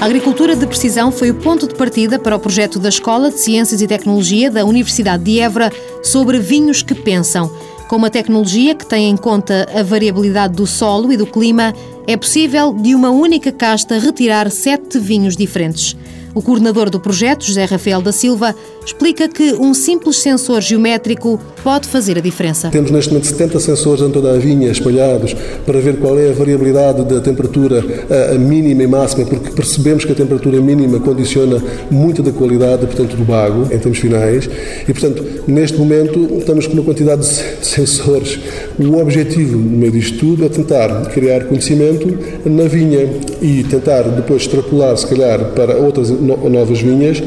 A agricultura de precisão foi o ponto de partida para o projeto da Escola de Ciências e Tecnologia da Universidade de Évora sobre vinhos que pensam. Com uma tecnologia que tem em conta a variabilidade do solo e do clima, é possível de uma única casta retirar sete vinhos diferentes. O coordenador do projeto, José Rafael da Silva, explica que um simples sensor geométrico pode fazer a diferença. Temos neste momento 70 sensores em toda a vinha espalhados para ver qual é a variabilidade da temperatura a mínima e máxima, porque percebemos que a temperatura mínima condiciona muito da qualidade, portanto, do bago, em termos finais. E, portanto, neste momento estamos com uma quantidade de sensores. O objetivo no meio disto tudo é tentar criar conhecimento na vinha e tentar depois extrapolar, se calhar, para outras novas vinhas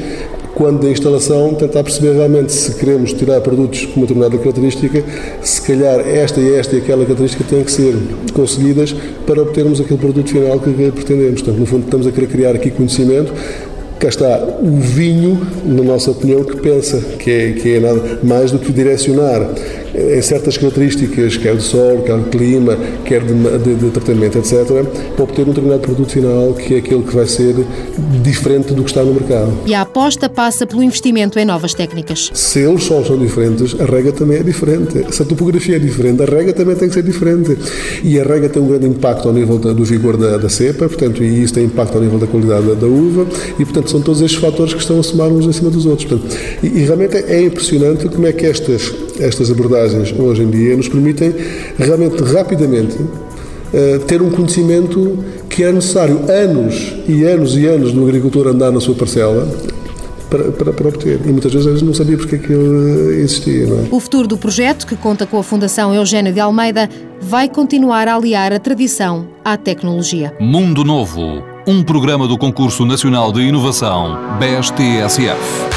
quando da instalação tentar perceber realmente se queremos tirar produtos com uma determinada característica, se calhar esta e esta e aquela característica têm que ser conseguidas para obtermos aquele produto final que pretendemos. Portanto, no fundo, estamos a querer criar aqui conhecimento cá está o vinho, na nossa opinião, que pensa, que é, que é nada mais do que direcionar em certas características, quer de sol, quer de clima, quer de, de, de, tratamento, etc., para obter um determinado produto final que é aquele que vai ser diferente do que está no mercado. E a aposta passa pelo investimento em novas técnicas. Se eles só são diferentes, a rega também é diferente. Se a topografia é diferente, a rega também tem que ser diferente. E a rega tem um grande impacto ao nível do vigor da, da, cepa, portanto, e isso tem impacto ao nível da qualidade da, da, uva, e portanto são todos estes fatores que estão a somar uns em cima dos outros. Portanto, e, e realmente é impressionante como é que estas, estas abordagens hoje em dia nos permitem realmente rapidamente uh, ter um conhecimento que é necessário anos e anos e anos do agricultor andar na sua parcela para, para, para, obter. E muitas vezes não sabia porque é que ele existia. É? O futuro do projeto, que conta com a Fundação Eugênio de Almeida, vai continuar a aliar a tradição à tecnologia. Mundo Novo, um programa do Concurso Nacional de Inovação, BSTSF.